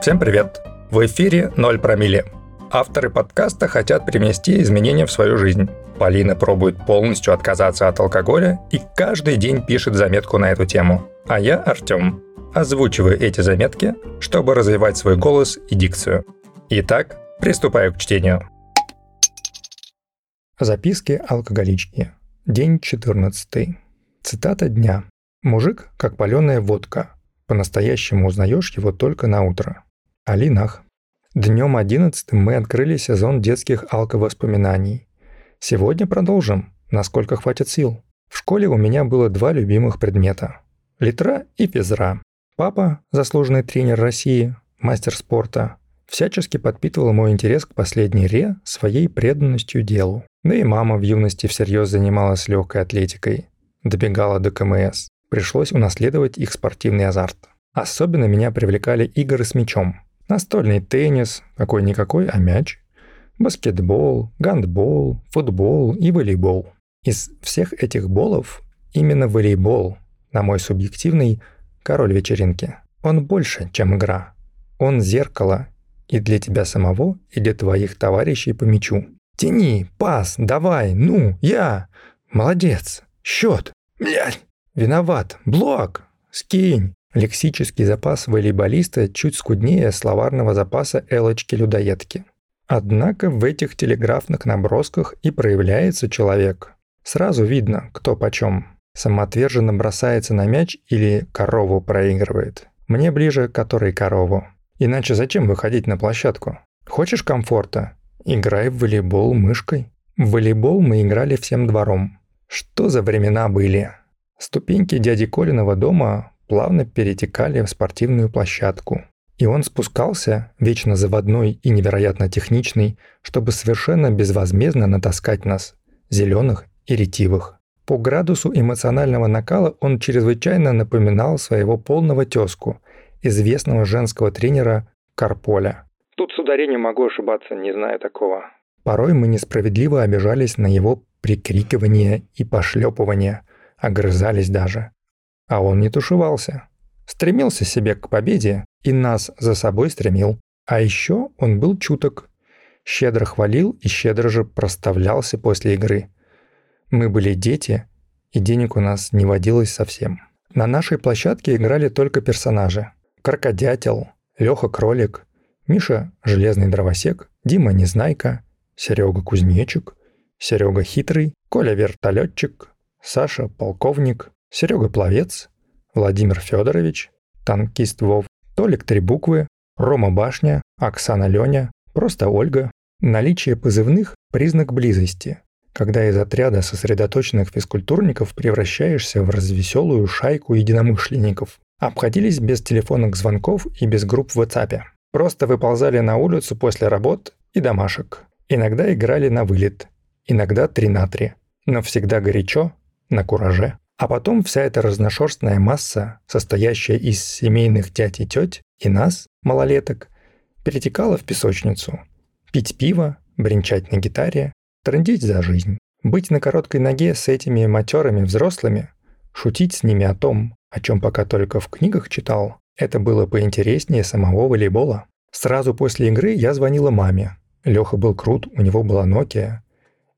Всем привет! В эфире «Ноль промилле». Авторы подкаста хотят привнести изменения в свою жизнь. Полина пробует полностью отказаться от алкоголя и каждый день пишет заметку на эту тему. А я, Артем, озвучиваю эти заметки, чтобы развивать свой голос и дикцию. Итак, приступаю к чтению. Записки алкоголички. День 14. Цитата дня. Мужик, как паленая водка. По-настоящему узнаешь его только на утро. Алинах. Днем 11 мы открыли сезон детских алковоспоминаний. Сегодня продолжим, насколько хватит сил. В школе у меня было два любимых предмета – литра и физра. Папа, заслуженный тренер России, мастер спорта, всячески подпитывал мой интерес к последней ре своей преданностью делу. Да и мама в юности всерьез занималась легкой атлетикой, добегала до КМС. Пришлось унаследовать их спортивный азарт. Особенно меня привлекали игры с мячом – Настольный теннис, какой-никакой, а мяч. Баскетбол, гандбол, футбол и волейбол. Из всех этих болов именно волейбол, на мой субъективный, король вечеринки. Он больше, чем игра. Он зеркало и для тебя самого, и для твоих товарищей по мячу. Тяни, пас, давай, ну, я. Молодец. Счет. Блядь. Виноват. Блок. Скинь. Лексический запас волейболиста чуть скуднее словарного запаса Элочки-людоедки. Однако в этих телеграфных набросках и проявляется человек. Сразу видно, кто почем. Самоотверженно бросается на мяч или корову проигрывает. Мне ближе который корову. Иначе зачем выходить на площадку? Хочешь комфорта? Играй в волейбол мышкой. В волейбол мы играли всем двором. Что за времена были? Ступеньки дяди Колиного дома плавно перетекали в спортивную площадку. И он спускался, вечно заводной и невероятно техничный, чтобы совершенно безвозмездно натаскать нас, зеленых и ретивых. По градусу эмоционального накала он чрезвычайно напоминал своего полного тезку, известного женского тренера Карполя. Тут с ударением могу ошибаться, не знаю такого. Порой мы несправедливо обижались на его прикрикивание и пошлепывание, огрызались даже. А он не тушевался. Стремился себе к победе и нас за собой стремил. А еще он был чуток. Щедро хвалил и щедро же проставлялся после игры. Мы были дети, и денег у нас не водилось совсем. На нашей площадке играли только персонажи. Крокодятел, Леха Кролик, Миша Железный Дровосек, Дима Незнайка, Серега Кузнечик, Серега Хитрый, Коля Вертолетчик, Саша Полковник, Серега Пловец, Владимир Федорович, танкист Вов, Толик Три буквы, Рома Башня, Оксана Леня, просто Ольга. Наличие позывных – признак близости, когда из отряда сосредоточенных физкультурников превращаешься в развеселую шайку единомышленников. Обходились без телефонных звонков и без групп в WhatsApp. Просто выползали на улицу после работ и домашек. Иногда играли на вылет, иногда три на три, но всегда горячо, на кураже. А потом вся эта разношерстная масса, состоящая из семейных дядь и теть, и нас, малолеток, перетекала в песочницу. Пить пиво, бренчать на гитаре, трындеть за жизнь. Быть на короткой ноге с этими матерыми взрослыми, шутить с ними о том, о чем пока только в книгах читал, это было поинтереснее самого волейбола. Сразу после игры я звонила маме. Леха был крут, у него была Nokia.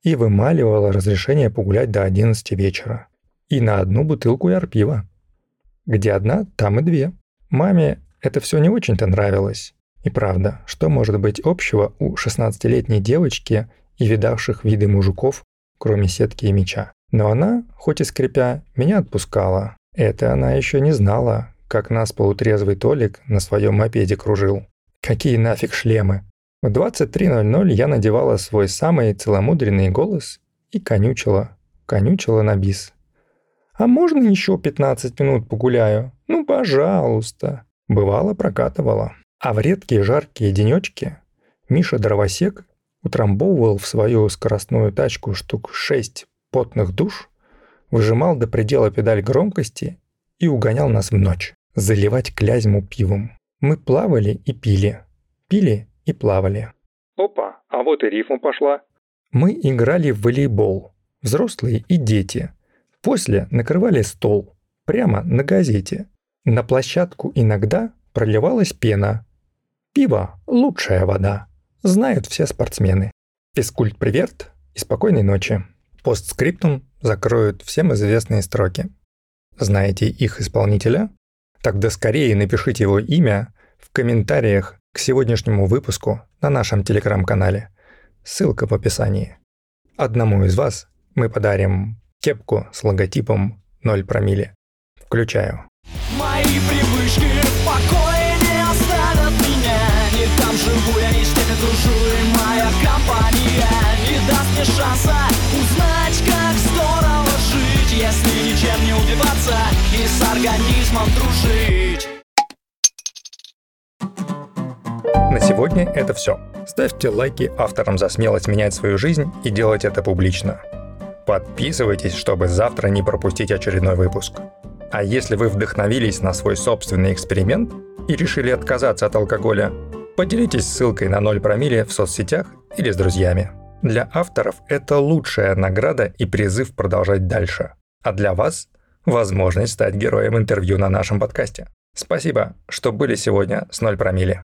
И вымаливала разрешение погулять до 11 вечера и на одну бутылку ярпива. Где одна, там и две. Маме это все не очень-то нравилось. И правда, что может быть общего у 16-летней девочки и видавших виды мужиков, кроме сетки и меча? Но она, хоть и скрипя, меня отпускала. Это она еще не знала, как нас полутрезвый Толик на своем мопеде кружил. Какие нафиг шлемы? В 23.00 я надевала свой самый целомудренный голос и конючила, конючила на бис. «А можно еще 15 минут погуляю? Ну, пожалуйста!» Бывало, прокатывала. А в редкие жаркие денечки Миша Дровосек утрамбовывал в свою скоростную тачку штук 6 потных душ, выжимал до предела педаль громкости и угонял нас в ночь. Заливать клязьму пивом. Мы плавали и пили. Пили и плавали. Опа, а вот и рифма пошла. Мы играли в волейбол. Взрослые и дети – После накрывали стол, прямо на газете. На площадку иногда проливалась пена. Пиво – лучшая вода. Знают все спортсмены. Физкульт привет и спокойной ночи. Постскриптум закроют всем известные строки. Знаете их исполнителя? Тогда скорее напишите его имя в комментариях к сегодняшнему выпуску на нашем телеграм-канале. Ссылка в описании. Одному из вас мы подарим кепку с логотипом 0 промилле. Включаю. Мои привычки в покое не оставят меня Не там живу я, не с теми дружу И моя компания не даст мне шанса Узнать, как здорово жить Если ничем не убиваться И с организмом дружить На сегодня это все. Ставьте лайки авторам за смелость менять свою жизнь и делать это публично. Подписывайтесь, чтобы завтра не пропустить очередной выпуск. А если вы вдохновились на свой собственный эксперимент и решили отказаться от алкоголя, поделитесь ссылкой на 0 промилле в соцсетях или с друзьями. Для авторов это лучшая награда и призыв продолжать дальше. А для вас – возможность стать героем интервью на нашем подкасте. Спасибо, что были сегодня с 0 промилле.